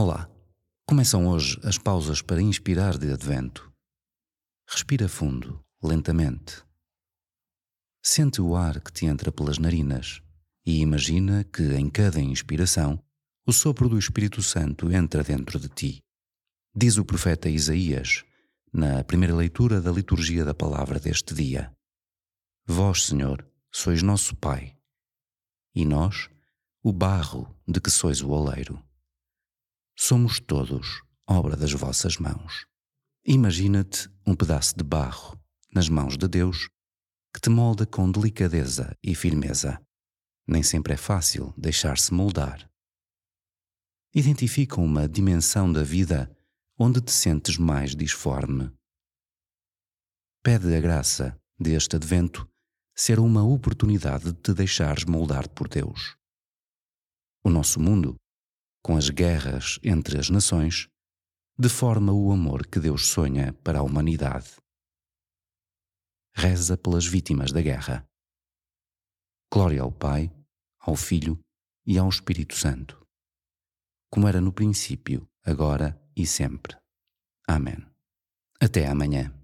Olá! Começam hoje as pausas para inspirar de advento. Respira fundo, lentamente. Sente o ar que te entra pelas narinas e imagina que em cada inspiração o sopro do Espírito Santo entra dentro de ti. Diz o profeta Isaías, na primeira leitura da liturgia da palavra deste dia: Vós, Senhor, sois nosso Pai, e nós, o barro de que sois o oleiro. Somos todos obra das vossas mãos. Imagina-te um pedaço de barro nas mãos de Deus que te molda com delicadeza e firmeza. Nem sempre é fácil deixar-se moldar. Identifica uma dimensão da vida onde te sentes mais disforme. Pede a graça deste advento ser uma oportunidade de te deixares moldar por Deus. O nosso mundo com as guerras entre as nações, deforma o amor que Deus sonha para a humanidade. Reza pelas vítimas da guerra. Glória ao Pai, ao Filho e ao Espírito Santo, como era no princípio, agora e sempre. Amém. Até amanhã.